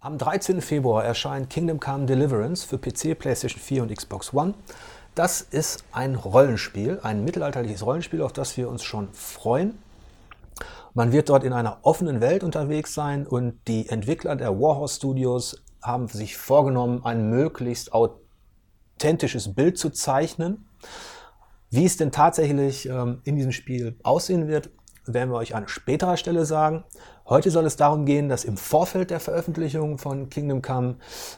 Am 13. Februar erscheint Kingdom Come Deliverance für PC, PlayStation 4 und Xbox One. Das ist ein Rollenspiel, ein mittelalterliches Rollenspiel, auf das wir uns schon freuen. Man wird dort in einer offenen Welt unterwegs sein und die Entwickler der Warhorse Studios haben sich vorgenommen, ein möglichst authentisches Bild zu zeichnen. Wie es denn tatsächlich ähm, in diesem Spiel aussehen wird, werden wir euch an späterer Stelle sagen. Heute soll es darum gehen, dass im Vorfeld der Veröffentlichung von Kingdom Come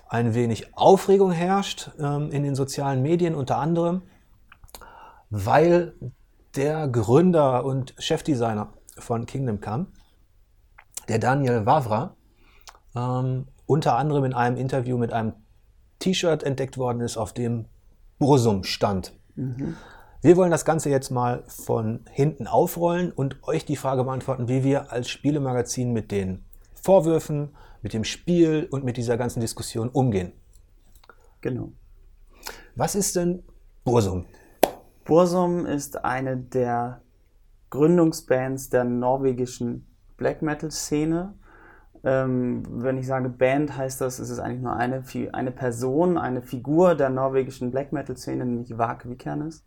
ein wenig Aufregung herrscht ähm, in den sozialen Medien, unter anderem, weil der Gründer und Chefdesigner von Kingdom Come, der Daniel Wavra, ähm, unter anderem in einem Interview mit einem T-Shirt entdeckt worden ist, auf dem Bursum stand. Mhm. Wir wollen das Ganze jetzt mal von hinten aufrollen und euch die Frage beantworten, wie wir als Spielemagazin mit den Vorwürfen, mit dem Spiel und mit dieser ganzen Diskussion umgehen. Genau. Was ist denn Bursum? Bursum ist eine der Gründungsbands der norwegischen Black Metal Szene. Ähm, wenn ich sage Band, heißt das, es ist eigentlich nur eine, eine Person, eine Figur der norwegischen Black Metal Szene, nämlich Vak Vikernes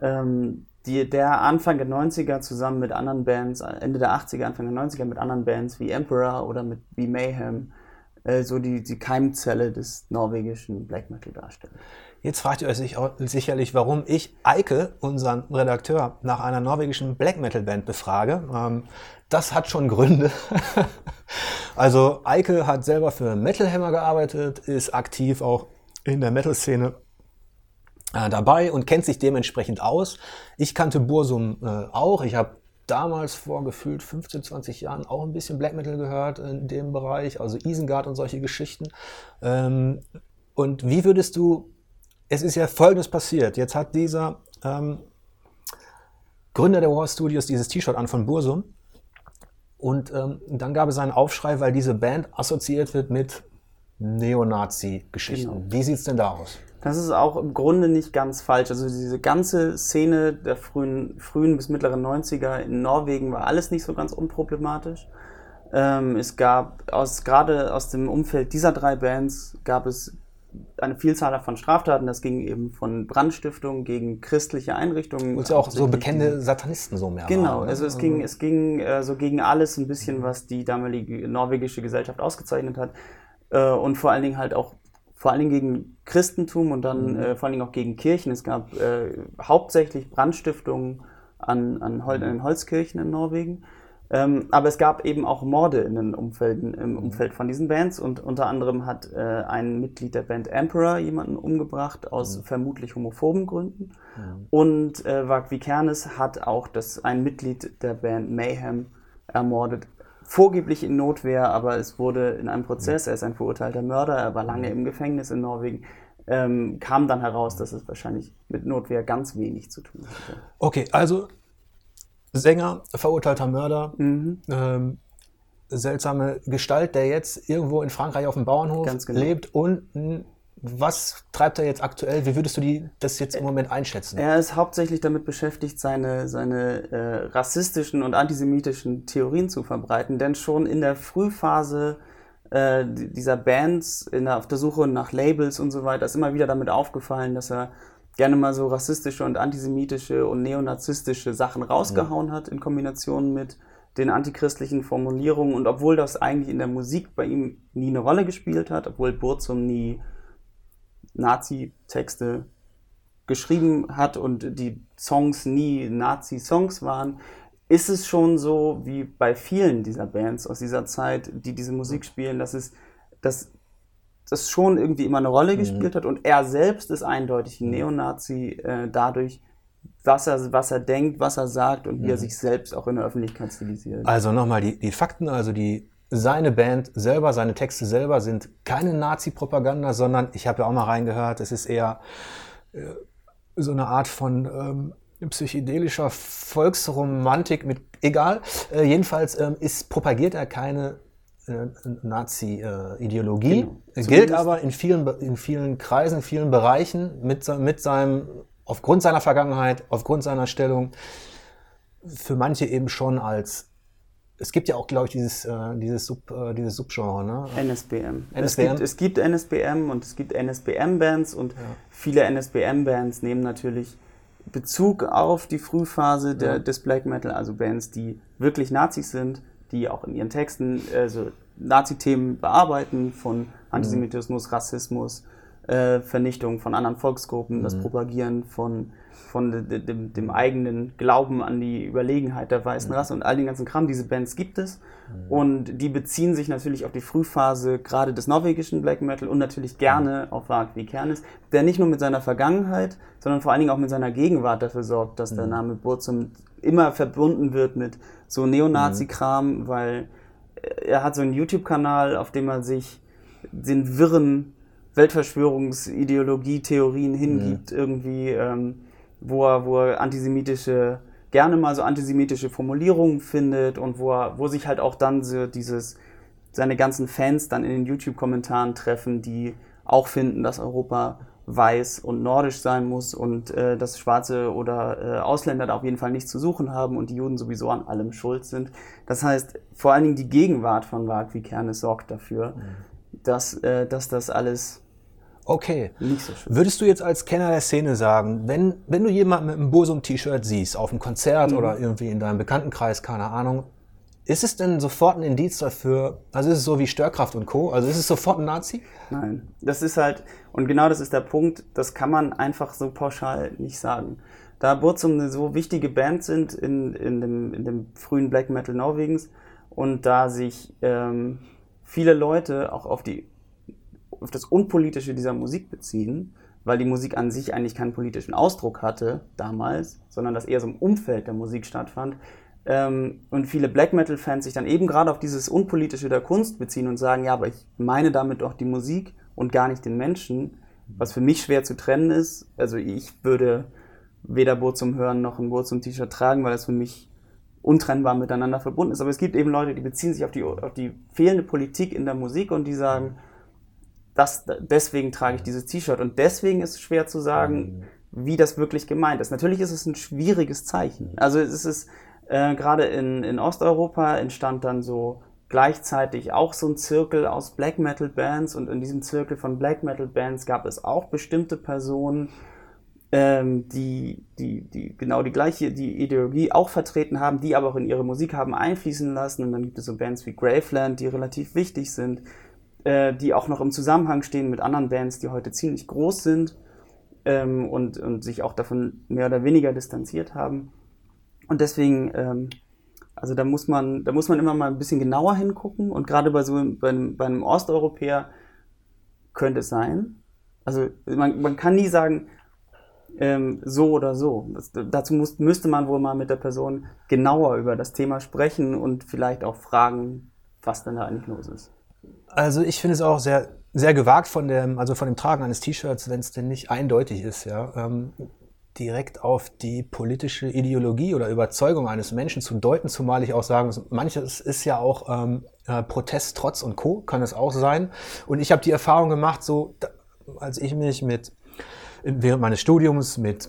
ähm, die, der Anfang der 90er zusammen mit anderen Bands, Ende der 80er, Anfang der 90er mit anderen Bands wie Emperor oder mit wie Mayhem, äh, so die, die Keimzelle des norwegischen Black Metal darstellen. Jetzt fragt ihr euch sicherlich, warum ich Eike, unseren Redakteur, nach einer norwegischen Black Metal Band befrage. Ähm, das hat schon Gründe. also Eike hat selber für Metal Hammer gearbeitet, ist aktiv auch in der Metal-Szene äh, dabei und kennt sich dementsprechend aus. Ich kannte Bursum äh, auch. Ich habe damals vor gefühlt 15, 20 Jahren auch ein bisschen Black Metal gehört in dem Bereich, also Isengard und solche Geschichten. Ähm, und wie würdest du, es ist ja Folgendes passiert. Jetzt hat dieser ähm, Gründer der War Studios dieses T-Shirt an von Bursum. Und ähm, dann gab es einen Aufschrei, weil diese Band assoziiert wird mit Neonazi-Geschichten. Genau. Wie sieht es denn da aus? Das ist auch im Grunde nicht ganz falsch. Also diese ganze Szene der frühen, frühen bis mittleren 90er in Norwegen war alles nicht so ganz unproblematisch. Ähm, es gab aus, gerade aus dem Umfeld dieser drei Bands gab es eine Vielzahl von Straftaten. Das ging eben von Brandstiftung gegen christliche Einrichtungen. Und ja auch so bekannte Satanisten so mehr. Genau, waren, ne? also es ging, es ging äh, so gegen alles ein bisschen, was die damalige norwegische Gesellschaft ausgezeichnet hat. Äh, und vor allen Dingen halt auch vor allen Dingen gegen Christentum und dann mhm. äh, vor allen Dingen auch gegen Kirchen. Es gab äh, hauptsächlich Brandstiftungen an, an, Hol an Holzkirchen in Norwegen. Ähm, aber es gab eben auch Morde in den Umfelden, im mhm. Umfeld von diesen Bands und unter anderem hat äh, ein Mitglied der Band Emperor jemanden umgebracht aus mhm. vermutlich homophoben Gründen. Mhm. Und äh, Vagvi Kernes hat auch das, ein Mitglied der Band Mayhem ermordet vorgeblich in Notwehr, aber es wurde in einem Prozess, er ist ein verurteilter Mörder, er war lange im Gefängnis in Norwegen, ähm, kam dann heraus, dass es wahrscheinlich mit Notwehr ganz wenig zu tun hatte. Okay, also Sänger, verurteilter Mörder, mhm. ähm, seltsame Gestalt, der jetzt irgendwo in Frankreich auf dem Bauernhof genau. lebt und was treibt er jetzt aktuell? Wie würdest du die, das jetzt im Moment einschätzen? Er ist hauptsächlich damit beschäftigt, seine, seine äh, rassistischen und antisemitischen Theorien zu verbreiten. Denn schon in der Frühphase äh, dieser Bands, in der, auf der Suche nach Labels und so weiter, ist immer wieder damit aufgefallen, dass er gerne mal so rassistische und antisemitische und neonazistische Sachen rausgehauen ja. hat in Kombination mit den antichristlichen Formulierungen. Und obwohl das eigentlich in der Musik bei ihm nie eine Rolle gespielt hat, obwohl Burzum nie Nazi-Texte geschrieben hat und die Songs nie Nazi-Songs waren, ist es schon so wie bei vielen dieser Bands aus dieser Zeit, die diese Musik spielen, dass es dass das schon irgendwie immer eine Rolle mhm. gespielt hat und er selbst ist eindeutig ein mhm. Neonazi äh, dadurch, was er, was er denkt, was er sagt und wie er mhm. sich selbst auch in der Öffentlichkeit stilisiert. Also nochmal die, die Fakten, also die seine Band selber, seine Texte selber sind keine Nazi-Propaganda, sondern ich habe ja auch mal reingehört, es ist eher äh, so eine Art von ähm, psychedelischer Volksromantik mit, egal, äh, jedenfalls ähm, ist, propagiert er keine äh, Nazi-Ideologie, genau. gilt aber in vielen, in vielen Kreisen, in vielen Bereichen mit, mit seinem, aufgrund seiner Vergangenheit, aufgrund seiner Stellung, für manche eben schon als es gibt ja auch, glaube ich, dieses, äh, dieses, Sub, äh, dieses Subgenre, ne? NSBM. NSBM? Es, gibt, es gibt NSBM und es gibt NSBM-Bands und ja. viele NSBM-Bands nehmen natürlich Bezug auf die Frühphase der, ja. des Black Metal, also Bands, die wirklich Nazis sind, die auch in ihren Texten also Nazi-Themen bearbeiten, von Antisemitismus, Rassismus, äh, Vernichtung von anderen Volksgruppen, mhm. das Propagieren von, von de, de, dem eigenen Glauben an die Überlegenheit der weißen mhm. Rasse und all den ganzen Kram. Diese Bands gibt es mhm. und die beziehen sich natürlich auf die Frühphase gerade des norwegischen Black Metal und natürlich gerne mhm. auf Varg wie Kernes, der nicht nur mit seiner Vergangenheit, sondern vor allen Dingen auch mit seiner Gegenwart dafür sorgt, dass der mhm. Name Burzum immer verbunden wird mit so Neonazi-Kram, mhm. weil er hat so einen YouTube-Kanal, auf dem er sich den wirren Weltverschwörungsideologie-Theorien hingibt, mhm. irgendwie, ähm, wo, er, wo er antisemitische, gerne mal so antisemitische Formulierungen findet und wo, er, wo sich halt auch dann so dieses, seine ganzen Fans dann in den YouTube-Kommentaren treffen, die auch finden, dass Europa weiß und nordisch sein muss und äh, dass Schwarze oder äh, Ausländer da auf jeden Fall nichts zu suchen haben und die Juden sowieso an allem schuld sind. Das heißt, vor allen Dingen die Gegenwart von Wagwi Kerne sorgt dafür, mhm. Dass, äh, dass das alles Okay. Nicht so schön. Würdest du jetzt als Kenner der Szene sagen, wenn, wenn du jemanden mit einem Bosum-T-Shirt siehst, auf einem Konzert mhm. oder irgendwie in deinem Bekanntenkreis, keine Ahnung, ist es denn sofort ein Indiz dafür, also ist es so wie Störkraft und Co., also ist es sofort ein Nazi? Nein, das ist halt, und genau das ist der Punkt, das kann man einfach so pauschal nicht sagen. Da Burzum eine so wichtige Band sind in, in, dem, in dem frühen Black Metal Norwegens und da sich ähm, viele Leute auch auf die auf das Unpolitische dieser Musik beziehen, weil die Musik an sich eigentlich keinen politischen Ausdruck hatte damals, sondern dass eher so im Umfeld der Musik stattfand. Ähm, und viele Black Metal-Fans sich dann eben gerade auf dieses Unpolitische der Kunst beziehen und sagen, ja, aber ich meine damit doch die Musik und gar nicht den Menschen, was für mich schwer zu trennen ist. Also ich würde weder Boot zum Hören noch ein Boot zum T-Shirt tragen, weil das für mich untrennbar miteinander verbunden ist. Aber es gibt eben Leute, die beziehen sich auf die, auf die fehlende Politik in der Musik und die sagen, das, deswegen trage ich dieses T-Shirt. Und deswegen ist es schwer zu sagen, mhm. wie das wirklich gemeint ist. Natürlich ist es ein schwieriges Zeichen. Also es ist äh, gerade in, in Osteuropa entstand dann so gleichzeitig auch so ein Zirkel aus Black Metal Bands und in diesem Zirkel von Black Metal Bands gab es auch bestimmte Personen, ähm, die, die, die genau die gleiche die Ideologie auch vertreten haben, die aber auch in ihre Musik haben einfließen lassen. Und dann gibt es so Bands wie Graveland, die relativ wichtig sind äh, die auch noch im Zusammenhang stehen mit anderen Bands, die heute ziemlich groß sind ähm, und, und sich auch davon mehr oder weniger distanziert haben. Und deswegen, ähm, also da muss man, da muss man immer mal ein bisschen genauer hingucken und gerade bei so bei einem, bei einem Osteuropäer könnte es sein. Also man, man kann nie sagen, ähm, so oder so. Das, dazu muss, müsste man wohl mal mit der Person genauer über das Thema sprechen und vielleicht auch fragen, was denn da eigentlich los ist. Also ich finde es auch sehr, sehr gewagt von dem, also von dem Tragen eines T-Shirts, wenn es denn nicht eindeutig ist, ja, ähm, direkt auf die politische Ideologie oder Überzeugung eines Menschen zu deuten, zumal ich auch sagen muss, manches ist ja auch ähm, äh, Protest, Trotz und Co. kann es auch sein. Und ich habe die Erfahrung gemacht, so als ich mich mit während meines Studiums mit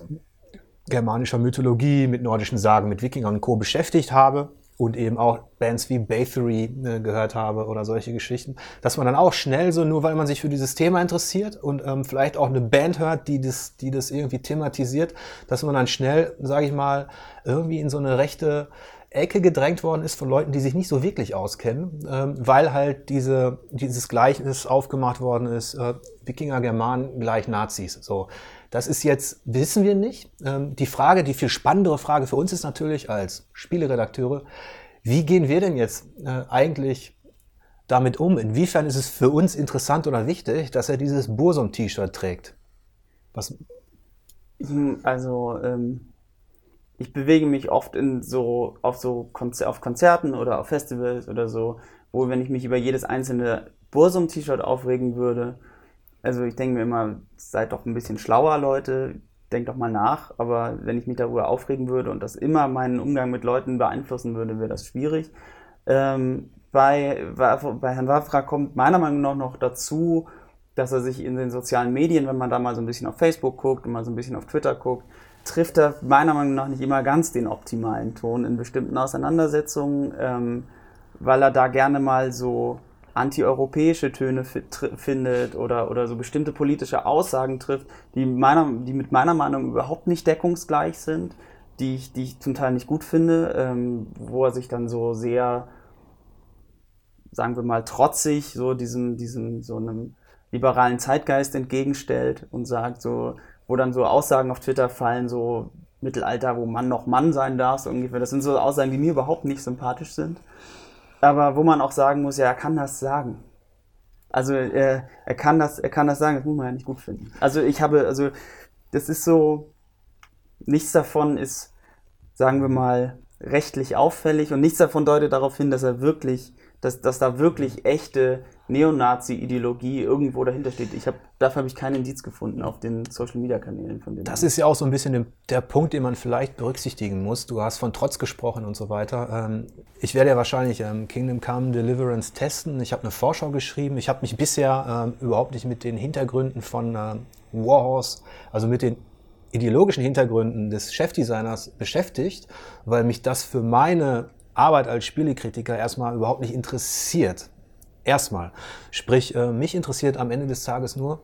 germanischer Mythologie, mit nordischen Sagen, mit Wikingern und Co. beschäftigt habe, und eben auch Bands wie Bathory äh, gehört habe oder solche Geschichten, dass man dann auch schnell so, nur weil man sich für dieses Thema interessiert und ähm, vielleicht auch eine Band hört, die das, die das irgendwie thematisiert, dass man dann schnell, sage ich mal, irgendwie in so eine rechte Ecke gedrängt worden ist von Leuten, die sich nicht so wirklich auskennen, ähm, weil halt diese, dieses Gleichnis aufgemacht worden ist, äh, Wikinger, Germanen gleich Nazis. So, das ist jetzt, wissen wir nicht. Ähm, die Frage, die viel spannendere Frage für uns ist natürlich als Spieleredakteure, wie gehen wir denn jetzt äh, eigentlich damit um? Inwiefern ist es für uns interessant oder wichtig, dass er dieses Bursum-T-Shirt trägt? Was? Also, ähm, ich bewege mich oft in so, auf so Konzer auf Konzerten oder auf Festivals oder so, wo wenn ich mich über jedes einzelne Bursum-T-Shirt aufregen würde, also ich denke mir immer, seid doch ein bisschen schlauer, Leute, denkt doch mal nach. Aber wenn ich mich darüber aufregen würde und das immer meinen Umgang mit Leuten beeinflussen würde, wäre das schwierig. Ähm, bei, bei Herrn Wafra kommt meiner Meinung nach noch dazu, dass er sich in den sozialen Medien, wenn man da mal so ein bisschen auf Facebook guckt und mal so ein bisschen auf Twitter guckt, trifft er meiner Meinung nach nicht immer ganz den optimalen Ton in bestimmten Auseinandersetzungen. Ähm, weil er da gerne mal so antieuropäische Töne findet oder, oder so bestimmte politische Aussagen trifft, die, meiner, die mit meiner Meinung überhaupt nicht deckungsgleich sind, die ich, die ich zum Teil nicht gut finde, ähm, wo er sich dann so sehr, sagen wir mal, trotzig so diesem, diesem so einem liberalen Zeitgeist entgegenstellt und sagt so, wo dann so Aussagen auf Twitter fallen, so Mittelalter, wo Mann noch Mann sein darf, so ungefähr. Das sind so Aussagen, die mir überhaupt nicht sympathisch sind aber wo man auch sagen muss, ja, er kann das sagen. Also er, er kann das, er kann das sagen, das muss man ja nicht gut finden. Also ich habe, also das ist so, nichts davon ist, sagen wir mal, rechtlich auffällig und nichts davon deutet darauf hin, dass er wirklich, dass, dass da wirklich echte Neonazi-Ideologie irgendwo dahinter steht. Ich hab, dafür habe ich keinen Indiz gefunden auf den Social-Media-Kanälen von dem. Das ist ja auch so ein bisschen der Punkt, den man vielleicht berücksichtigen muss. Du hast von Trotz gesprochen und so weiter. Ähm, ich werde ja wahrscheinlich ähm, Kingdom Come Deliverance testen. Ich habe eine Vorschau geschrieben. Ich habe mich bisher ähm, überhaupt nicht mit den Hintergründen von Warhorse, also mit den ideologischen Hintergründen des Chefdesigners beschäftigt, weil mich das für meine Arbeit als Spielekritiker erstmal überhaupt nicht interessiert. Erstmal. Sprich, äh, mich interessiert am Ende des Tages nur,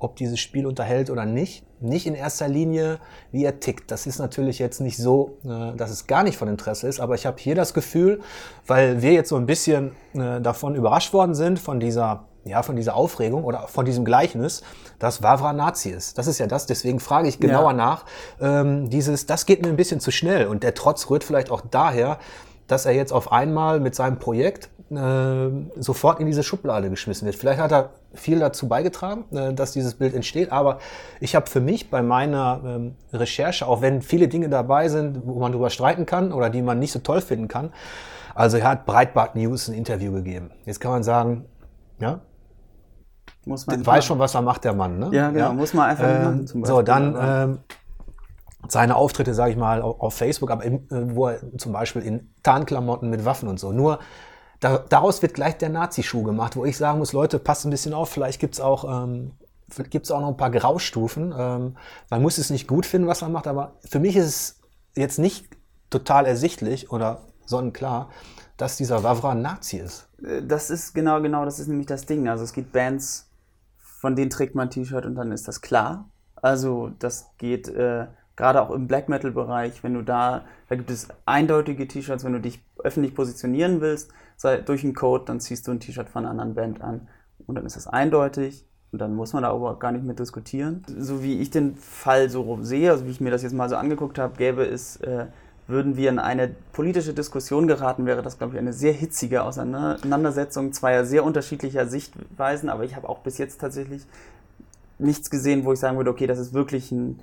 ob dieses Spiel unterhält oder nicht. Nicht in erster Linie, wie er tickt. Das ist natürlich jetzt nicht so, äh, dass es gar nicht von Interesse ist, aber ich habe hier das Gefühl, weil wir jetzt so ein bisschen äh, davon überrascht worden sind, von dieser, ja, von dieser Aufregung oder von diesem Gleichnis, dass Wavra Nazi ist. Das ist ja das, deswegen frage ich genauer ja. nach. Ähm, dieses, das geht mir ein bisschen zu schnell und der Trotz rührt vielleicht auch daher, dass er jetzt auf einmal mit seinem Projekt äh, sofort in diese Schublade geschmissen wird. Vielleicht hat er viel dazu beigetragen, äh, dass dieses Bild entsteht, aber ich habe für mich bei meiner ähm, Recherche, auch wenn viele Dinge dabei sind, wo man darüber streiten kann oder die man nicht so toll finden kann, also er hat Breitbart News ein Interview gegeben. Jetzt kann man sagen, ja, muss man weiß schon, was er macht, der Mann. Ne? Ja, genau, ja. muss man einfach ähm, machen. Beispiel, so, dann ähm, seine Auftritte, sage ich mal, auf Facebook, aber im, äh, wo er zum Beispiel in Tarnklamotten mit Waffen und so. Nur da, daraus wird gleich der Nazi-Schuh gemacht, wo ich sagen muss, Leute, passt ein bisschen auf, vielleicht gibt's auch, ähm, auch noch ein paar Graustufen. Ähm, man muss es nicht gut finden, was man macht, aber für mich ist es jetzt nicht total ersichtlich oder sonnenklar, dass dieser Wavra ein Nazi ist. Äh, das ist genau, genau, das ist nämlich das Ding. Also es gibt Bands, von denen trägt man ein T-Shirt und dann ist das klar. Also das geht äh, gerade auch im Black Metal-Bereich, wenn du da, da gibt es eindeutige T-Shirts, wenn du dich öffentlich positionieren willst, sei durch einen Code, dann ziehst du ein T-Shirt von einer anderen Band an und dann ist das eindeutig und dann muss man da aber gar nicht mehr diskutieren. So wie ich den Fall so sehe, also wie ich mir das jetzt mal so angeguckt habe, gäbe es, äh, würden wir in eine politische Diskussion geraten, wäre das, glaube ich, eine sehr hitzige Auseinandersetzung zweier sehr unterschiedlicher Sichtweisen, aber ich habe auch bis jetzt tatsächlich nichts gesehen, wo ich sagen würde, okay, das ist wirklich ein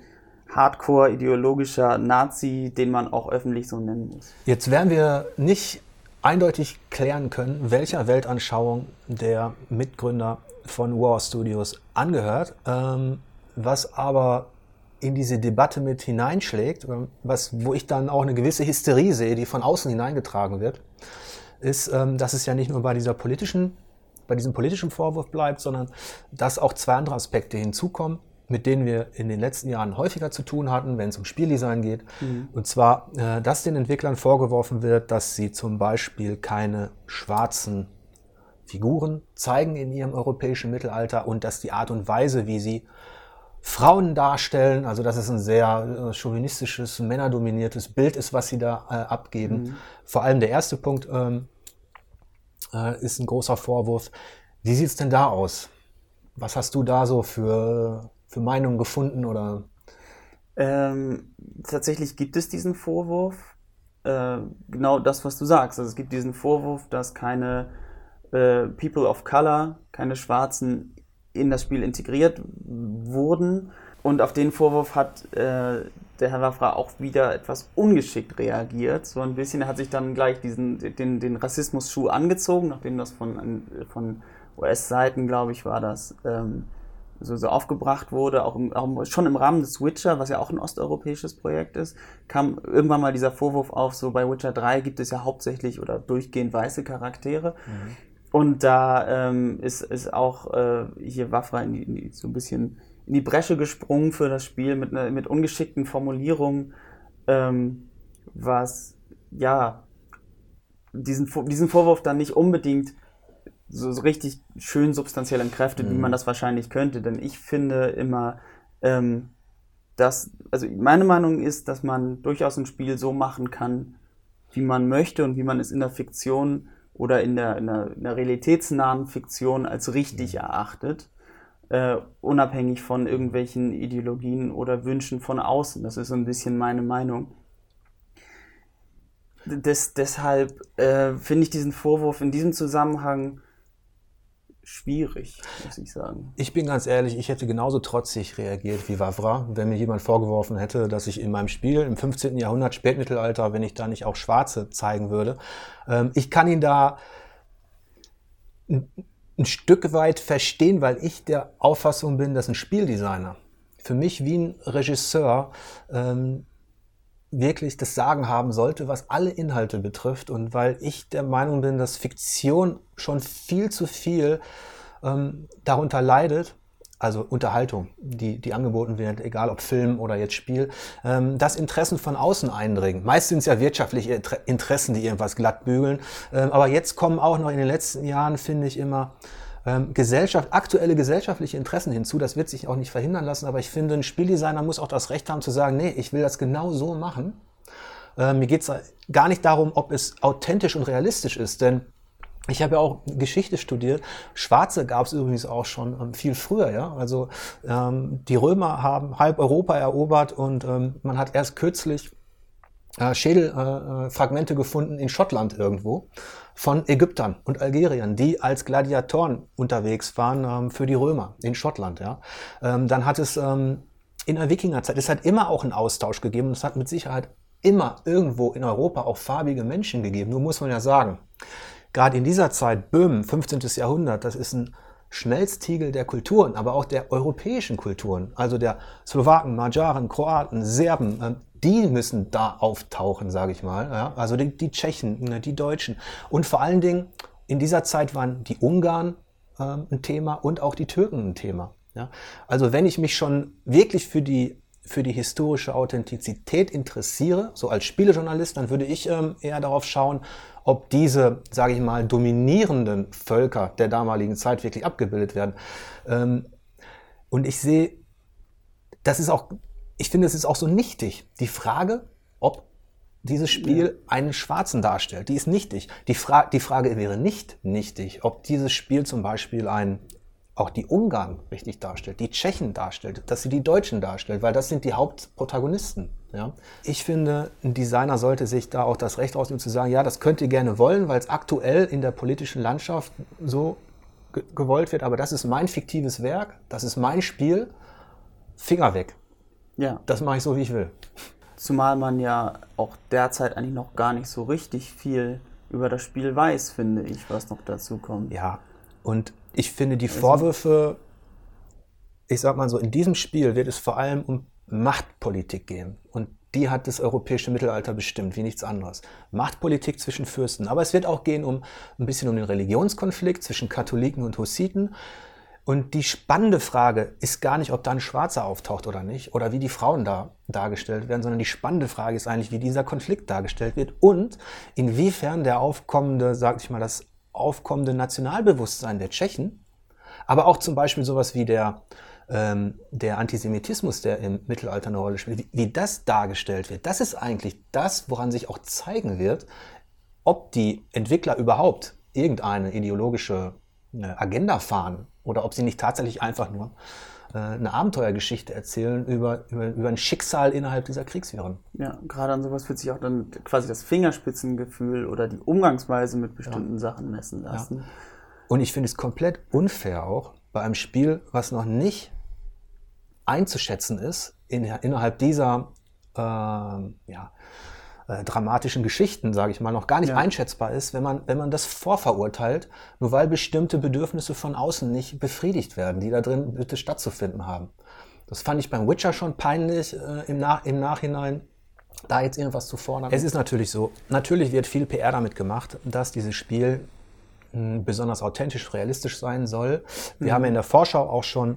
hardcore-ideologischer Nazi, den man auch öffentlich so nennen muss. Jetzt werden wir nicht eindeutig klären können, welcher Weltanschauung der Mitgründer von War Studios angehört, ähm, was aber in diese Debatte mit hineinschlägt, was, wo ich dann auch eine gewisse Hysterie sehe, die von außen hineingetragen wird, ist, ähm, dass es ja nicht nur bei dieser politischen, bei diesem politischen Vorwurf bleibt, sondern dass auch zwei andere Aspekte hinzukommen mit denen wir in den letzten Jahren häufiger zu tun hatten, wenn es um Spieldesign geht. Mhm. Und zwar, äh, dass den Entwicklern vorgeworfen wird, dass sie zum Beispiel keine schwarzen Figuren zeigen in ihrem europäischen Mittelalter und dass die Art und Weise, wie sie Frauen darstellen, also dass es ein sehr äh, chauvinistisches, männerdominiertes Bild ist, was sie da äh, abgeben. Mhm. Vor allem der erste Punkt ähm, äh, ist ein großer Vorwurf. Wie sieht's denn da aus? Was hast du da so für für Meinung gefunden oder? Ähm, tatsächlich gibt es diesen Vorwurf. Äh, genau das, was du sagst. Also es gibt diesen Vorwurf, dass keine äh, People of Color, keine Schwarzen in das Spiel integriert wurden. Und auf den Vorwurf hat äh, der Herr Wafra auch wieder etwas ungeschickt reagiert. So ein bisschen, er hat sich dann gleich diesen, den, den Rassismus-Schuh angezogen, nachdem das von, von US-Seiten, glaube ich, war das, ähm, so, so aufgebracht wurde, auch, im, auch, schon im Rahmen des Witcher, was ja auch ein osteuropäisches Projekt ist, kam irgendwann mal dieser Vorwurf auf, so bei Witcher 3 gibt es ja hauptsächlich oder durchgehend weiße Charaktere. Mhm. Und da ähm, ist, ist auch äh, hier Wafra in die, in die, so ein bisschen in die Bresche gesprungen für das Spiel mit, ne, mit ungeschickten Formulierungen, ähm, was ja diesen, diesen Vorwurf dann nicht unbedingt so, so richtig schön substanziell entkräftet, mhm. wie man das wahrscheinlich könnte. Denn ich finde immer, ähm, dass, also meine Meinung ist, dass man durchaus ein Spiel so machen kann, wie man möchte und wie man es in der Fiktion oder in der, in der, in der realitätsnahen Fiktion als richtig mhm. erachtet, äh, unabhängig von irgendwelchen Ideologien oder Wünschen von außen. Das ist so ein bisschen meine Meinung. Des, deshalb äh, finde ich diesen Vorwurf in diesem Zusammenhang schwierig, muss ich sagen. Ich bin ganz ehrlich, ich hätte genauso trotzig reagiert wie Wavra, wenn mir jemand vorgeworfen hätte, dass ich in meinem Spiel im 15. Jahrhundert, Spätmittelalter, wenn ich da nicht auch Schwarze zeigen würde. Ähm, ich kann ihn da ein Stück weit verstehen, weil ich der Auffassung bin, dass ein Spieldesigner für mich wie ein Regisseur ähm, wirklich das Sagen haben sollte, was alle Inhalte betrifft. Und weil ich der Meinung bin, dass Fiktion schon viel zu viel ähm, darunter leidet, also Unterhaltung, die, die angeboten wird, egal ob Film oder jetzt Spiel, ähm, dass Interessen von außen eindringen. Meist sind es ja wirtschaftliche Interessen, die irgendwas glatt bügeln. Ähm, aber jetzt kommen auch noch in den letzten Jahren, finde ich, immer ähm, Gesellschaft, aktuelle gesellschaftliche Interessen hinzu. Das wird sich auch nicht verhindern lassen, aber ich finde, ein Spieldesigner muss auch das Recht haben zu sagen, nee, ich will das genau so machen. Äh, mir geht es gar nicht darum, ob es authentisch und realistisch ist, denn ich habe ja auch Geschichte studiert. Schwarze gab es übrigens auch schon ähm, viel früher, ja. Also ähm, die Römer haben halb Europa erobert und ähm, man hat erst kürzlich äh, Schädelfragmente äh, äh gefunden in Schottland irgendwo von Ägyptern und Algeriern, die als Gladiatoren unterwegs waren ähm, für die Römer in Schottland. Ja. Ähm, dann hat es ähm, in der Wikingerzeit, es hat immer auch einen Austausch gegeben und es hat mit Sicherheit immer irgendwo in Europa auch farbige Menschen gegeben. Nur muss man ja sagen, gerade in dieser Zeit, Böhmen, 15. Jahrhundert, das ist ein Schmelztiegel der Kulturen, aber auch der europäischen Kulturen, also der Slowaken, Magyaren, Kroaten, Serben, ähm, die müssen da auftauchen, sage ich mal. Also die, die, Tschechen, ne, die Deutschen. Und vor allen Dingen, in dieser Zeit waren die Ungarn ähm, ein Thema und auch die Türken ein Thema. Also wenn ich mich schon wirklich für die für die historische Authentizität interessiere, so als Spielejournalist, dann würde ich ähm, eher darauf schauen, ob diese, sage ich mal, dominierenden Völker der damaligen Zeit wirklich abgebildet werden. Ähm, und ich sehe, das ist auch, ich finde, es ist auch so nichtig. Die Frage, ob dieses Spiel einen Schwarzen darstellt, die ist nichtig. Die, Fra die Frage wäre nicht nichtig, ob dieses Spiel zum Beispiel einen auch die Ungarn richtig darstellt, die Tschechen darstellt, dass sie die Deutschen darstellt, weil das sind die Hauptprotagonisten. Ja? Ich finde, ein Designer sollte sich da auch das Recht rausnehmen zu sagen, ja, das könnt ihr gerne wollen, weil es aktuell in der politischen Landschaft so ge gewollt wird, aber das ist mein fiktives Werk, das ist mein Spiel, Finger weg. Ja. Das mache ich so, wie ich will. Zumal man ja auch derzeit eigentlich noch gar nicht so richtig viel über das Spiel weiß, finde ich, was noch dazu kommt. Ja, und ich finde die also Vorwürfe, ich sag mal so, in diesem Spiel wird es vor allem um Machtpolitik gehen. Und die hat das europäische Mittelalter bestimmt, wie nichts anderes. Machtpolitik zwischen Fürsten. Aber es wird auch gehen um ein bisschen um den Religionskonflikt zwischen Katholiken und Hussiten. Und die spannende Frage ist gar nicht, ob da ein Schwarzer auftaucht oder nicht, oder wie die Frauen da dargestellt werden, sondern die spannende Frage ist eigentlich, wie dieser Konflikt dargestellt wird und inwiefern der aufkommende, sag ich mal, das aufkommende Nationalbewusstsein der Tschechen, aber auch zum Beispiel sowas wie der, ähm, der Antisemitismus, der im Mittelalter eine Rolle spielt, wie, wie das dargestellt wird. Das ist eigentlich das, woran sich auch zeigen wird, ob die Entwickler überhaupt irgendeine ideologische äh, Agenda fahren oder ob sie nicht tatsächlich einfach nur eine Abenteuergeschichte erzählen über, über, über ein Schicksal innerhalb dieser Kriegswirren. Ja, gerade an sowas wird sich auch dann quasi das Fingerspitzengefühl oder die Umgangsweise mit bestimmten ja. Sachen messen lassen. Ja. Und ich finde es komplett unfair auch bei einem Spiel, was noch nicht einzuschätzen ist, in, innerhalb dieser äh, ja, äh, dramatischen Geschichten, sage ich mal, noch gar nicht ja. einschätzbar ist, wenn man, wenn man das vorverurteilt, nur weil bestimmte Bedürfnisse von außen nicht befriedigt werden, die da drin bitte stattzufinden haben. Das fand ich beim Witcher schon peinlich äh, im, Nach im Nachhinein da jetzt irgendwas zu fordern. Es ist natürlich so, natürlich wird viel PR damit gemacht, dass dieses Spiel hm, besonders authentisch, realistisch sein soll. Wir mhm. haben in der Vorschau auch schon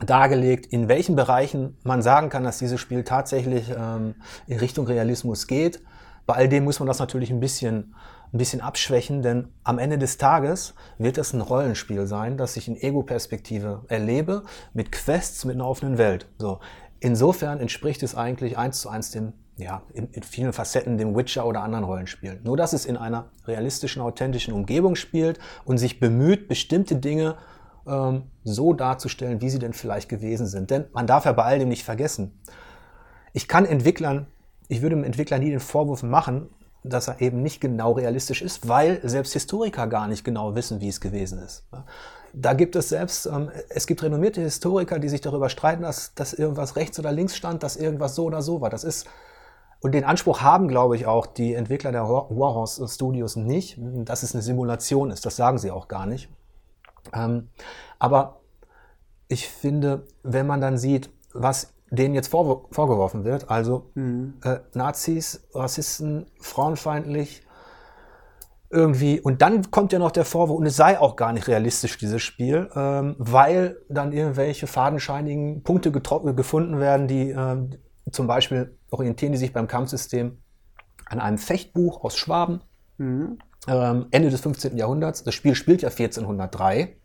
dargelegt, in welchen Bereichen man sagen kann, dass dieses Spiel tatsächlich ähm, in Richtung Realismus geht. Bei all dem muss man das natürlich ein bisschen, ein bisschen abschwächen, denn am Ende des Tages wird es ein Rollenspiel sein, das ich in Ego-Perspektive erlebe, mit Quests, mit einer offenen Welt. So. Insofern entspricht es eigentlich eins zu eins dem, ja, in, in, vielen Facetten dem Witcher oder anderen Rollenspielen. Nur, dass es in einer realistischen, authentischen Umgebung spielt und sich bemüht, bestimmte Dinge ähm, so darzustellen, wie sie denn vielleicht gewesen sind. Denn man darf ja bei all dem nicht vergessen. Ich kann Entwicklern, ich würde dem Entwickler nie den Vorwurf machen, dass er eben nicht genau realistisch ist, weil selbst Historiker gar nicht genau wissen, wie es gewesen ist. Da gibt es selbst, ähm, es gibt renommierte Historiker, die sich darüber streiten, dass, dass irgendwas rechts oder links stand, dass irgendwas so oder so war. Das ist, und den Anspruch haben, glaube ich, auch die Entwickler der Warhorse Studios nicht, dass es eine Simulation ist. Das sagen sie auch gar nicht. Ähm, aber ich finde, wenn man dann sieht, was denen jetzt vor, vorgeworfen wird, also mhm. äh, Nazis, Rassisten, frauenfeindlich, irgendwie, und dann kommt ja noch der Vorwurf, und es sei auch gar nicht realistisch, dieses Spiel, ähm, weil dann irgendwelche fadenscheinigen Punkte gefunden werden, die äh, zum Beispiel orientieren die sich beim Kampfsystem an einem Fechtbuch aus Schwaben, mhm. Ähm, Ende des 15. Jahrhunderts. Das Spiel spielt ja 1403.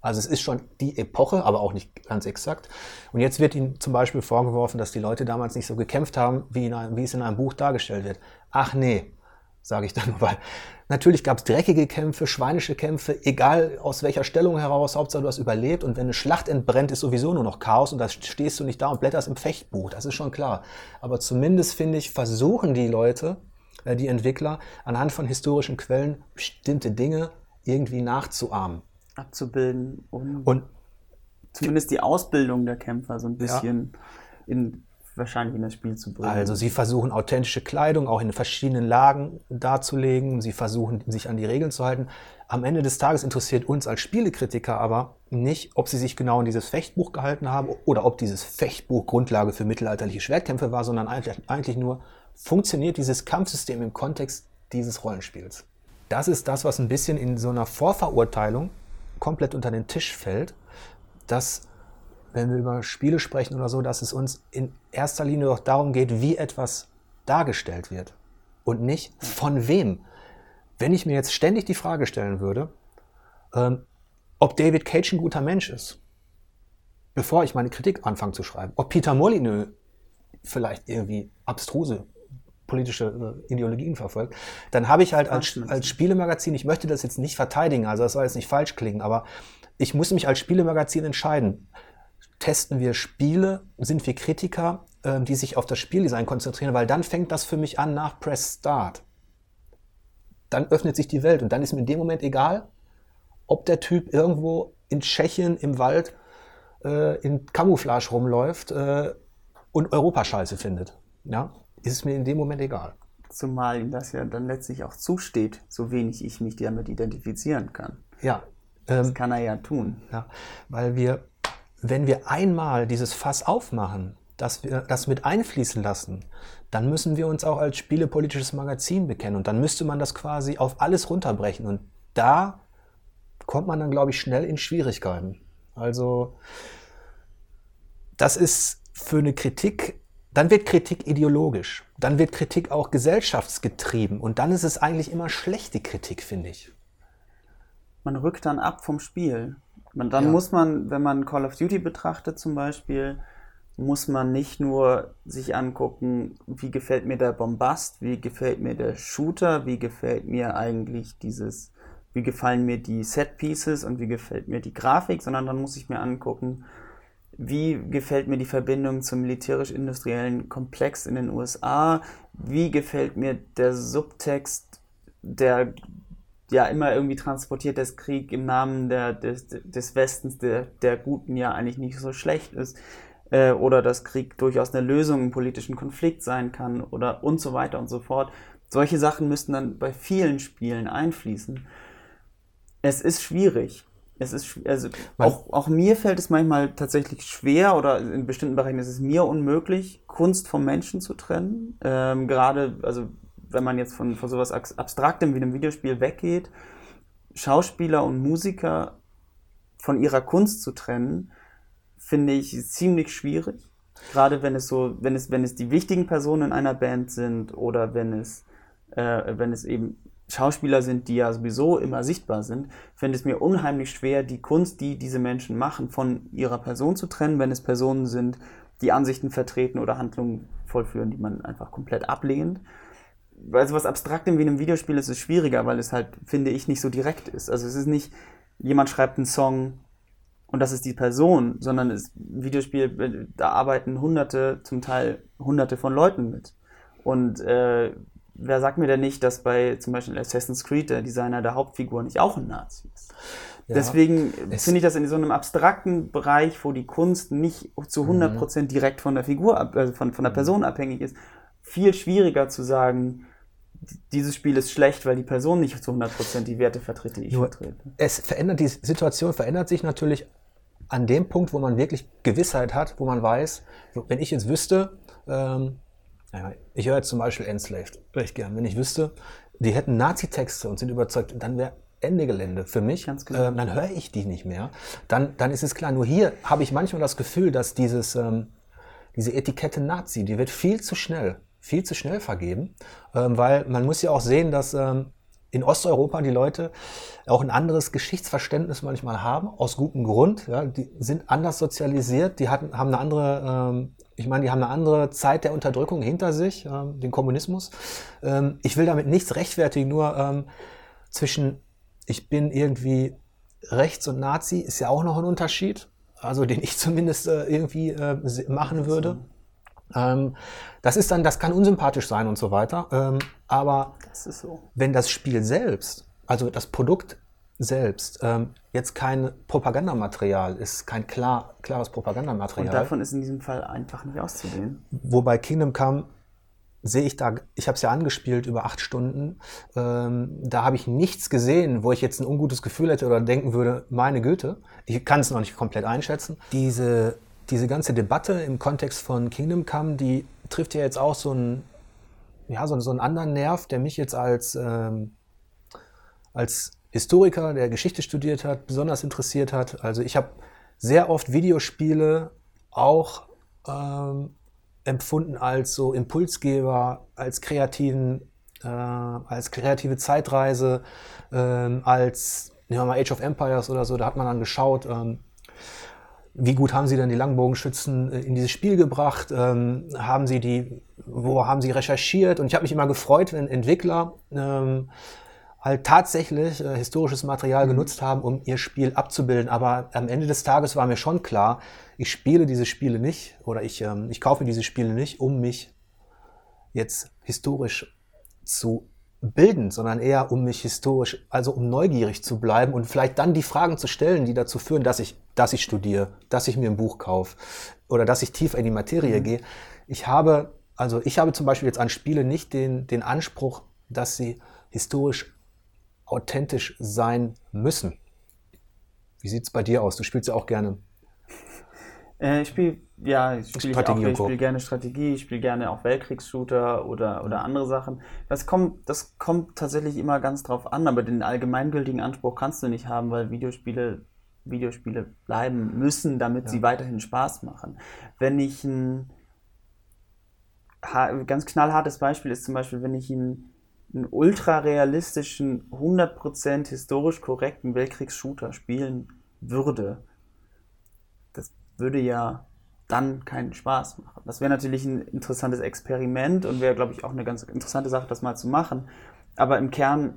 Also es ist schon die Epoche, aber auch nicht ganz exakt. Und jetzt wird ihnen zum Beispiel vorgeworfen, dass die Leute damals nicht so gekämpft haben, wie, einem, wie es in einem Buch dargestellt wird. Ach nee, sage ich dann nur, weil natürlich gab es dreckige Kämpfe, schweinische Kämpfe, egal aus welcher Stellung heraus, Hauptsache du hast überlebt und wenn eine Schlacht entbrennt, ist sowieso nur noch Chaos und da stehst du nicht da und blätterst im Fechtbuch, das ist schon klar. Aber zumindest finde ich, versuchen die Leute, die Entwickler, anhand von historischen Quellen bestimmte Dinge irgendwie nachzuahmen abzubilden, um und zumindest die Ausbildung der Kämpfer so ein bisschen ja. in, wahrscheinlich in das Spiel zu bringen. Also sie versuchen authentische Kleidung auch in verschiedenen Lagen darzulegen, sie versuchen sich an die Regeln zu halten. Am Ende des Tages interessiert uns als Spielekritiker aber nicht, ob sie sich genau in dieses Fechtbuch gehalten haben oder ob dieses Fechtbuch Grundlage für mittelalterliche Schwertkämpfe war, sondern eigentlich nur, funktioniert dieses Kampfsystem im Kontext dieses Rollenspiels. Das ist das, was ein bisschen in so einer Vorverurteilung komplett unter den Tisch fällt, dass, wenn wir über Spiele sprechen oder so, dass es uns in erster Linie doch darum geht, wie etwas dargestellt wird und nicht von wem. Wenn ich mir jetzt ständig die Frage stellen würde, ähm, ob David Cage ein guter Mensch ist, bevor ich meine Kritik anfange zu schreiben, ob Peter Molyneux vielleicht irgendwie abstruse politische äh, Ideologien verfolgt, dann habe ich halt als, als Spielemagazin, ich möchte das jetzt nicht verteidigen, also das soll jetzt nicht falsch klingen, aber ich muss mich als Spielemagazin entscheiden. Testen wir Spiele, sind wir Kritiker, äh, die sich auf das Spieldesign konzentrieren, weil dann fängt das für mich an nach Press Start. Dann öffnet sich die Welt und dann ist mir in dem Moment egal, ob der Typ irgendwo in Tschechien im Wald äh, in Camouflage rumläuft äh, und Europascheiße findet. Ja? Ist es mir in dem Moment egal. Zumal ihm das ja dann letztlich auch zusteht, so wenig ich mich damit identifizieren kann. Ja. Ähm, das kann er ja tun. Ja, weil wir, wenn wir einmal dieses Fass aufmachen, dass wir das mit einfließen lassen, dann müssen wir uns auch als spielepolitisches Magazin bekennen und dann müsste man das quasi auf alles runterbrechen und da kommt man dann, glaube ich, schnell in Schwierigkeiten. Also das ist für eine Kritik dann wird Kritik ideologisch. Dann wird Kritik auch gesellschaftsgetrieben. Und dann ist es eigentlich immer schlechte Kritik, finde ich. Man rückt dann ab vom Spiel. Man, dann ja. muss man, wenn man Call of Duty betrachtet zum Beispiel, muss man nicht nur sich angucken, wie gefällt mir der Bombast, wie gefällt mir der Shooter, wie gefällt mir eigentlich dieses, wie gefallen mir die Set Pieces und wie gefällt mir die Grafik, sondern dann muss ich mir angucken, wie gefällt mir die Verbindung zum militärisch-industriellen Komplex in den USA? Wie gefällt mir der Subtext, der ja immer irgendwie transportiert, dass Krieg im Namen der, des, des Westens, der, der Guten ja eigentlich nicht so schlecht ist? Äh, oder dass Krieg durchaus eine Lösung im politischen Konflikt sein kann oder und so weiter und so fort. Solche Sachen müssten dann bei vielen Spielen einfließen. Es ist schwierig es ist, also auch, auch mir fällt es manchmal tatsächlich schwer oder in bestimmten Bereichen ist es mir unmöglich, Kunst vom Menschen zu trennen. Ähm, gerade, also wenn man jetzt von, von sowas Abstraktem wie einem Videospiel weggeht, Schauspieler und Musiker von ihrer Kunst zu trennen, finde ich ziemlich schwierig. Gerade wenn es so, wenn es, wenn es die wichtigen Personen in einer Band sind oder wenn es, äh, wenn es eben Schauspieler sind, die ja sowieso immer sichtbar sind, fände es mir unheimlich schwer, die Kunst, die diese Menschen machen, von ihrer Person zu trennen, wenn es Personen sind, die Ansichten vertreten oder Handlungen vollführen, die man einfach komplett ablehnt. Weil so was Abstraktem wie in einem Videospiel ist es schwieriger, weil es halt, finde ich, nicht so direkt ist. Also es ist nicht, jemand schreibt einen Song und das ist die Person, sondern es Videospiel, da arbeiten hunderte, zum Teil hunderte von Leuten mit. Und äh, wer sagt mir denn nicht, dass bei zum Beispiel Assassin's Creed der Designer der Hauptfigur nicht auch ein Nazi ist? Ja, Deswegen finde ich das in so einem abstrakten Bereich, wo die Kunst nicht zu 100% mhm. direkt von der Figur, also von, von der mhm. Person abhängig ist, viel schwieriger zu sagen, dieses Spiel ist schlecht, weil die Person nicht zu 100% die Werte vertritt, die ich Nur vertrete. Es verändert, die Situation verändert sich natürlich an dem Punkt, wo man wirklich Gewissheit hat, wo man weiß, wenn ich jetzt wüsste, ähm, ich höre jetzt zum Beispiel Enslaved recht gern. Wenn ich wüsste, die hätten Nazi-Texte und sind überzeugt, dann wäre Ende Gelände für mich. Ganz genau. Ähm, dann höre ich die nicht mehr. Dann, dann ist es klar. Nur hier habe ich manchmal das Gefühl, dass dieses, ähm, diese Etikette Nazi, die wird viel zu schnell, viel zu schnell vergeben. Ähm, weil man muss ja auch sehen, dass ähm, in Osteuropa die Leute auch ein anderes Geschichtsverständnis manchmal haben, aus gutem Grund. Ja, die sind anders sozialisiert, die hatten, haben eine andere ähm, ich meine, die haben eine andere Zeit der Unterdrückung hinter sich, ähm, den Kommunismus. Ähm, ich will damit nichts rechtfertigen, nur ähm, zwischen ich bin irgendwie rechts und Nazi ist ja auch noch ein Unterschied, also den ich zumindest äh, irgendwie äh, machen würde. Ähm, das ist dann, das kann unsympathisch sein und so weiter. Aber das so. wenn das Spiel selbst, also das Produkt selbst ähm, jetzt kein Propagandamaterial ist, kein klar, klares Propagandamaterial. Und davon ist in diesem Fall einfach nicht auszugehen. Wobei Kingdom Come sehe ich da, ich habe es ja angespielt über acht Stunden, ähm, da habe ich nichts gesehen, wo ich jetzt ein ungutes Gefühl hätte oder denken würde, meine Güte, ich kann es noch nicht komplett einschätzen. Diese, diese ganze Debatte im Kontext von Kingdom Come, die trifft ja jetzt auch so einen, ja, so, so einen anderen Nerv, der mich jetzt als, ähm, als Historiker, der Geschichte studiert hat, besonders interessiert hat. Also ich habe sehr oft Videospiele auch ähm, empfunden als so Impulsgeber, als kreativen, äh, als kreative Zeitreise, ähm, als nehmen wir mal Age of Empires oder so. Da hat man dann geschaut, ähm, wie gut haben sie denn die Langbogenschützen äh, in dieses Spiel gebracht? Ähm, haben sie die, wo haben sie recherchiert? Und ich habe mich immer gefreut, wenn Entwickler ähm, halt tatsächlich äh, historisches Material mhm. genutzt haben, um ihr Spiel abzubilden. Aber am Ende des Tages war mir schon klar, ich spiele diese Spiele nicht oder ich, ähm, ich kaufe diese Spiele nicht, um mich jetzt historisch zu bilden, sondern eher um mich historisch, also um neugierig zu bleiben und vielleicht dann die Fragen zu stellen, die dazu führen, dass ich, dass ich studiere, dass ich mir ein Buch kaufe oder dass ich tief in die Materie mhm. gehe. Ich habe, also ich habe zum Beispiel jetzt an Spiele nicht den, den Anspruch, dass sie historisch authentisch sein müssen. Wie sieht es bei dir aus? Du spielst ja auch gerne. Äh, ich spiele ja, ich spiele spiel gerne Strategie, ich spiele gerne auch Weltkriegsshooter oder, oder andere Sachen. Das kommt, das kommt tatsächlich immer ganz drauf an, aber den allgemeingültigen Anspruch kannst du nicht haben, weil Videospiele Videospiele bleiben müssen, damit ja. sie weiterhin Spaß machen. Wenn ich ein ganz knallhartes Beispiel ist zum Beispiel, wenn ich ein einen ultra realistischen, 100% historisch korrekten Weltkriegs-Shooter spielen würde, das würde ja dann keinen Spaß machen. Das wäre natürlich ein interessantes Experiment und wäre, glaube ich, auch eine ganz interessante Sache, das mal zu machen. Aber im Kern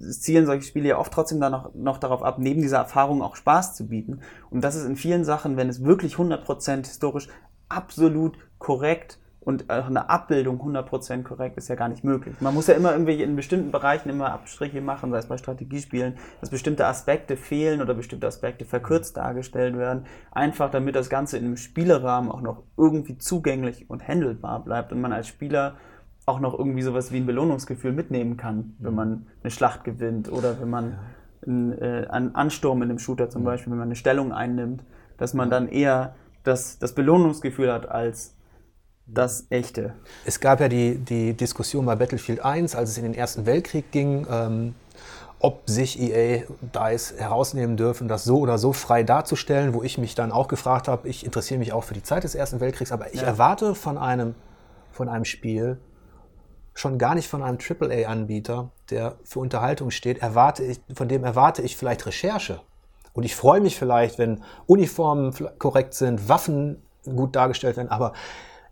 zielen solche Spiele ja oft trotzdem dann noch, noch darauf ab, neben dieser Erfahrung auch Spaß zu bieten. Und das ist in vielen Sachen, wenn es wirklich 100% historisch absolut korrekt und auch eine Abbildung 100% korrekt ist ja gar nicht möglich. Man muss ja immer irgendwie in bestimmten Bereichen immer Abstriche machen, sei es bei Strategiespielen, dass bestimmte Aspekte fehlen oder bestimmte Aspekte verkürzt dargestellt werden, einfach damit das Ganze in einem Spielerahmen auch noch irgendwie zugänglich und handelbar bleibt und man als Spieler auch noch irgendwie sowas wie ein Belohnungsgefühl mitnehmen kann, wenn man eine Schlacht gewinnt oder wenn man einen, äh, einen Ansturm in einem Shooter zum Beispiel, wenn man eine Stellung einnimmt, dass man dann eher das, das Belohnungsgefühl hat als das Echte. Es gab ja die, die Diskussion bei Battlefield 1, als es in den Ersten Weltkrieg ging, ähm, ob sich EA DICE herausnehmen dürfen, das so oder so frei darzustellen, wo ich mich dann auch gefragt habe, ich interessiere mich auch für die Zeit des Ersten Weltkriegs, aber ich ja. erwarte von einem, von einem Spiel, schon gar nicht von einem AAA-Anbieter, der für Unterhaltung steht, erwarte ich, von dem erwarte ich vielleicht Recherche. Und ich freue mich vielleicht, wenn Uniformen korrekt sind, Waffen gut dargestellt werden, aber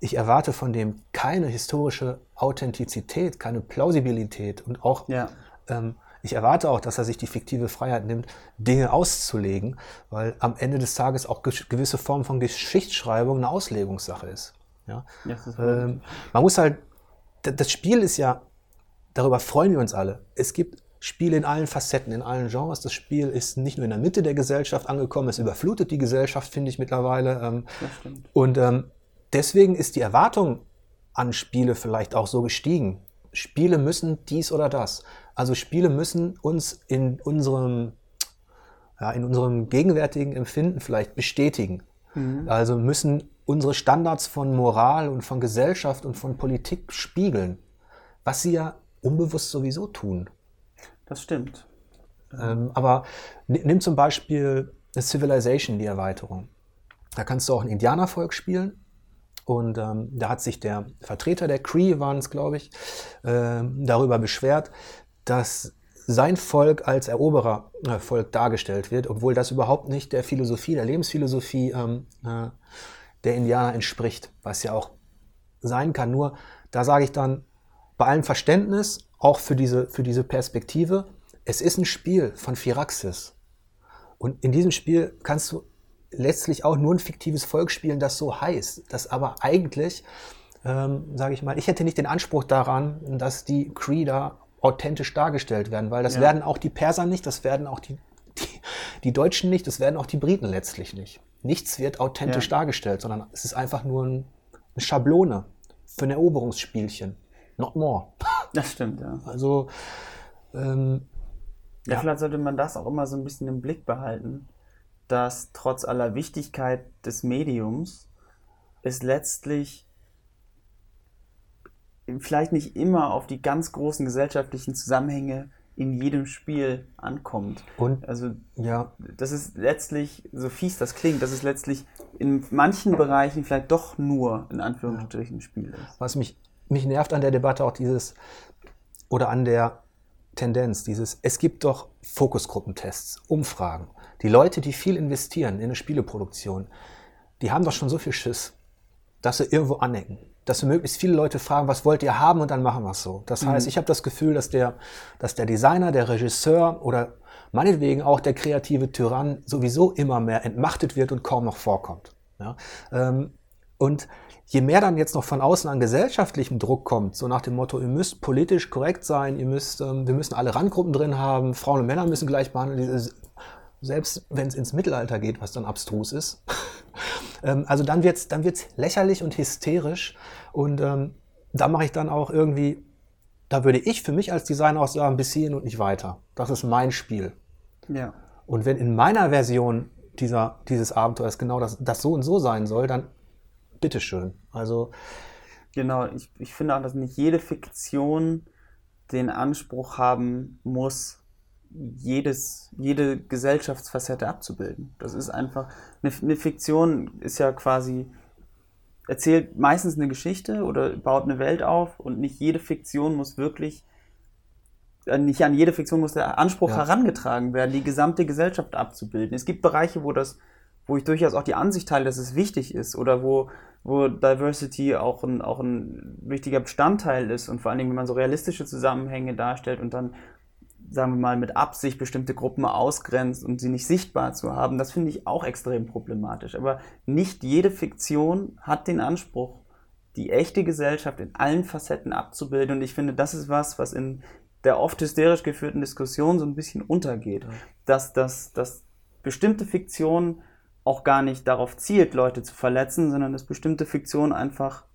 ich erwarte von dem keine historische Authentizität, keine Plausibilität und auch ja. ähm, ich erwarte auch, dass er sich die fiktive Freiheit nimmt, Dinge auszulegen, weil am Ende des Tages auch gewisse Formen von Geschichtsschreibung eine Auslegungssache ist. Ja? ja ähm, man muss halt, das Spiel ist ja, darüber freuen wir uns alle. Es gibt Spiele in allen Facetten, in allen Genres. Das Spiel ist nicht nur in der Mitte der Gesellschaft angekommen, es überflutet die Gesellschaft, finde ich mittlerweile. Ähm, und ähm, deswegen ist die Erwartung an Spiele vielleicht auch so gestiegen. Spiele müssen dies oder das. Also Spiele müssen uns in unserem, ja, in unserem gegenwärtigen Empfinden vielleicht bestätigen. Mhm. Also müssen unsere Standards von Moral und von Gesellschaft und von Politik spiegeln, was sie ja unbewusst sowieso tun. Das stimmt. Ähm, aber nimm zum Beispiel Civilization, die Erweiterung. Da kannst du auch ein Indianervolk spielen. Und ähm, da hat sich der Vertreter der Cree, waren es, glaube ich, äh, darüber beschwert, dass sein Volk als Eroberervolk äh, dargestellt wird, obwohl das überhaupt nicht der Philosophie, der Lebensphilosophie ähm, äh, der Indianer entspricht, was ja auch sein kann. Nur da sage ich dann, bei allem Verständnis, auch für diese, für diese Perspektive, es ist ein Spiel von Firaxis. Und in diesem Spiel kannst du letztlich auch nur ein fiktives Volk spielen, das so heißt, das aber eigentlich, ähm, sage ich mal, ich hätte nicht den Anspruch daran, dass die Creeder authentisch dargestellt werden, weil das ja. werden auch die Perser nicht, das werden auch die, die, die, Deutschen nicht, das werden auch die Briten letztlich nicht. Nichts wird authentisch ja. dargestellt, sondern es ist einfach nur ein, eine Schablone für ein Eroberungsspielchen. Not more. Das stimmt, ja. Also, ähm, ja, ja, vielleicht sollte man das auch immer so ein bisschen im Blick behalten, dass trotz aller Wichtigkeit des Mediums es letztlich vielleicht nicht immer auf die ganz großen gesellschaftlichen Zusammenhänge in jedem Spiel ankommt. Und also ja, das ist letztlich, so fies das klingt, dass es letztlich in manchen Bereichen vielleicht doch nur in Anführungsstrichen ein Spiel ist. Was mich, mich nervt an der Debatte auch dieses oder an der Tendenz, dieses, es gibt doch Fokusgruppentests, Umfragen. Die Leute, die viel investieren in eine Spieleproduktion, die haben doch schon so viel Schiss, dass sie irgendwo anecken dass wir möglichst viele Leute fragen, was wollt ihr haben und dann machen wir es so. Das heißt, mhm. ich habe das Gefühl, dass der, dass der Designer, der Regisseur oder meinetwegen auch der kreative Tyrann sowieso immer mehr entmachtet wird und kaum noch vorkommt. Ja? Ähm, und je mehr dann jetzt noch von außen an gesellschaftlichem Druck kommt, so nach dem Motto, ihr müsst politisch korrekt sein, ihr müsst, ähm, wir müssen alle Randgruppen drin haben, Frauen und Männer müssen gleich behandelt, selbst wenn es ins Mittelalter geht, was dann abstrus ist. ähm, also dann wird es dann wird's lächerlich und hysterisch und ähm, da mache ich dann auch irgendwie, da würde ich für mich als Designer auch sagen, bis hierhin und nicht weiter. Das ist mein Spiel. Ja. Und wenn in meiner Version dieser, dieses Abenteuers genau das, das so und so sein soll, dann bitteschön. Also. Genau, ich, ich finde auch, dass nicht jede Fiktion den Anspruch haben muss, jedes, jede Gesellschaftsfacette abzubilden. Das ist einfach, eine, eine Fiktion ist ja quasi erzählt meistens eine Geschichte oder baut eine Welt auf und nicht jede Fiktion muss wirklich, äh, nicht an jede Fiktion muss der Anspruch ja. herangetragen werden, die gesamte Gesellschaft abzubilden. Es gibt Bereiche, wo das, wo ich durchaus auch die Ansicht teile, dass es wichtig ist oder wo, wo Diversity auch ein, auch ein wichtiger Bestandteil ist und vor allen Dingen, wenn man so realistische Zusammenhänge darstellt und dann sagen wir mal, mit Absicht bestimmte Gruppen ausgrenzt und sie nicht sichtbar zu haben, das finde ich auch extrem problematisch. Aber nicht jede Fiktion hat den Anspruch, die echte Gesellschaft in allen Facetten abzubilden. Und ich finde, das ist was, was in der oft hysterisch geführten Diskussion so ein bisschen untergeht. Ja. Dass, dass, dass bestimmte Fiktion auch gar nicht darauf zielt, Leute zu verletzen, sondern dass bestimmte Fiktion einfach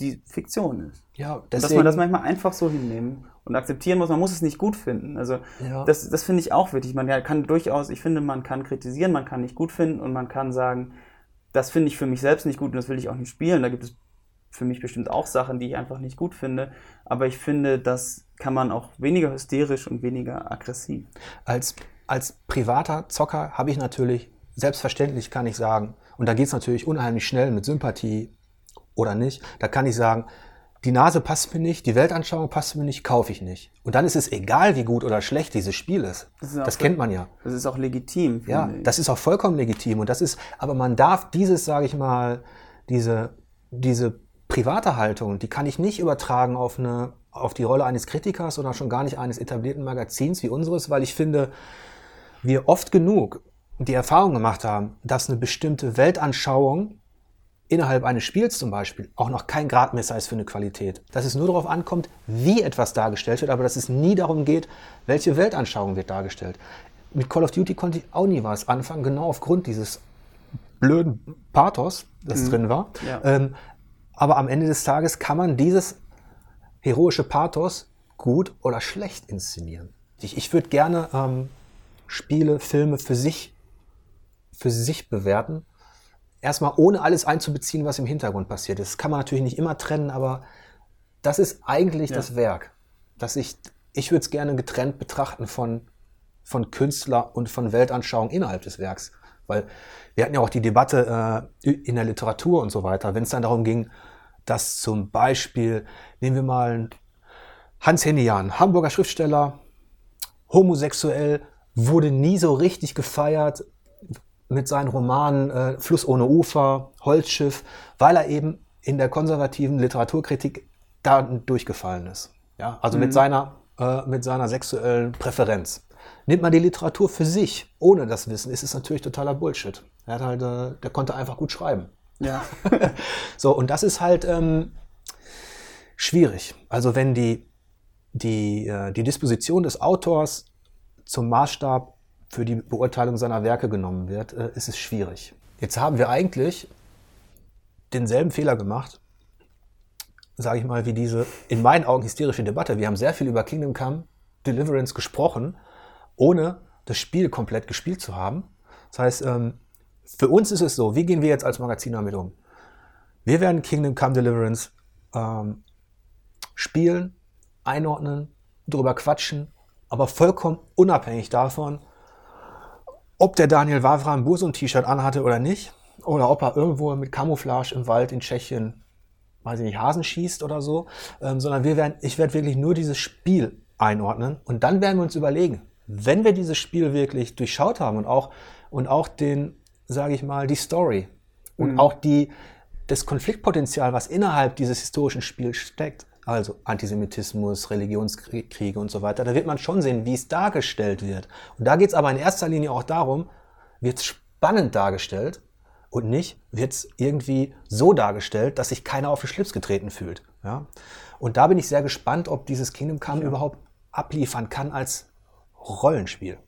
die Fiktion ist. Ja, deswegen, dass man das manchmal einfach so hinnehmen und akzeptieren muss. Man muss es nicht gut finden. Also ja. das, das finde ich auch wichtig. Man kann durchaus, ich finde, man kann kritisieren, man kann nicht gut finden und man kann sagen, das finde ich für mich selbst nicht gut und das will ich auch nicht spielen. Da gibt es für mich bestimmt auch Sachen, die ich einfach nicht gut finde. Aber ich finde, das kann man auch weniger hysterisch und weniger aggressiv. Als, als privater Zocker habe ich natürlich, selbstverständlich kann ich sagen, und da geht es natürlich unheimlich schnell mit Sympathie oder nicht, da kann ich sagen, die Nase passt mir nicht, die Weltanschauung passt mir nicht, kaufe ich nicht. Und dann ist es egal, wie gut oder schlecht dieses Spiel ist. Das, ist das kennt man ja. Das ist auch legitim. Ja, ich. das ist auch vollkommen legitim. Und das ist, aber man darf dieses, sage ich mal, diese, diese private Haltung, die kann ich nicht übertragen auf eine, auf die Rolle eines Kritikers oder schon gar nicht eines etablierten Magazins wie unseres, weil ich finde, wir oft genug die Erfahrung gemacht haben, dass eine bestimmte Weltanschauung innerhalb eines Spiels zum Beispiel auch noch kein Gradmesser ist für eine Qualität. Dass es nur darauf ankommt, wie etwas dargestellt wird, aber dass es nie darum geht, welche Weltanschauung wird dargestellt. Mit Call of Duty konnte ich auch nie was anfangen, genau aufgrund dieses blöden Pathos, das mhm. drin war. Ja. Ähm, aber am Ende des Tages kann man dieses heroische Pathos gut oder schlecht inszenieren. Ich, ich würde gerne ähm, Spiele, Filme für sich, für sich bewerten erstmal ohne alles einzubeziehen, was im Hintergrund passiert ist. Das kann man natürlich nicht immer trennen, aber das ist eigentlich ja. das Werk. Dass ich, ich würde es gerne getrennt betrachten von, von Künstler und von Weltanschauung innerhalb des Werks. Weil wir hatten ja auch die Debatte äh, in der Literatur und so weiter, wenn es dann darum ging, dass zum Beispiel, nehmen wir mal Hans Hennian, Hamburger Schriftsteller, homosexuell, wurde nie so richtig gefeiert, mit seinen Romanen äh, Fluss ohne Ufer, Holzschiff, weil er eben in der konservativen Literaturkritik da durchgefallen ist. Ja, also mhm. mit, seiner, äh, mit seiner sexuellen Präferenz. Nimmt man die Literatur für sich, ohne das Wissen, ist es natürlich totaler Bullshit. Er hat halt, äh, der konnte einfach gut schreiben. Ja. so, und das ist halt ähm, schwierig. Also wenn die, die, äh, die Disposition des Autors zum Maßstab für die Beurteilung seiner Werke genommen wird, äh, ist es schwierig. Jetzt haben wir eigentlich denselben Fehler gemacht, sage ich mal, wie diese in meinen Augen hysterische Debatte. Wir haben sehr viel über Kingdom Come Deliverance gesprochen, ohne das Spiel komplett gespielt zu haben. Das heißt, ähm, für uns ist es so, wie gehen wir jetzt als Magazin damit um? Wir werden Kingdom Come Deliverance ähm, spielen, einordnen, darüber quatschen, aber vollkommen unabhängig davon, ob der Daniel Wavra ein Bursum-T-Shirt anhatte oder nicht, oder ob er irgendwo mit Camouflage im Wald in Tschechien, weiß ich nicht, Hasen schießt oder so, ähm, sondern wir werden, ich werde wirklich nur dieses Spiel einordnen und dann werden wir uns überlegen, wenn wir dieses Spiel wirklich durchschaut haben und auch, und auch den, sage ich mal, die Story und mhm. auch die, das Konfliktpotenzial, was innerhalb dieses historischen Spiels steckt, also Antisemitismus, Religionskriege und so weiter, da wird man schon sehen, wie es dargestellt wird. Und da geht es aber in erster Linie auch darum, wird es spannend dargestellt und nicht wird es irgendwie so dargestellt, dass sich keiner auf den Schlips getreten fühlt. Ja? Und da bin ich sehr gespannt, ob dieses Kingdom Come ja. überhaupt abliefern kann als Rollenspiel.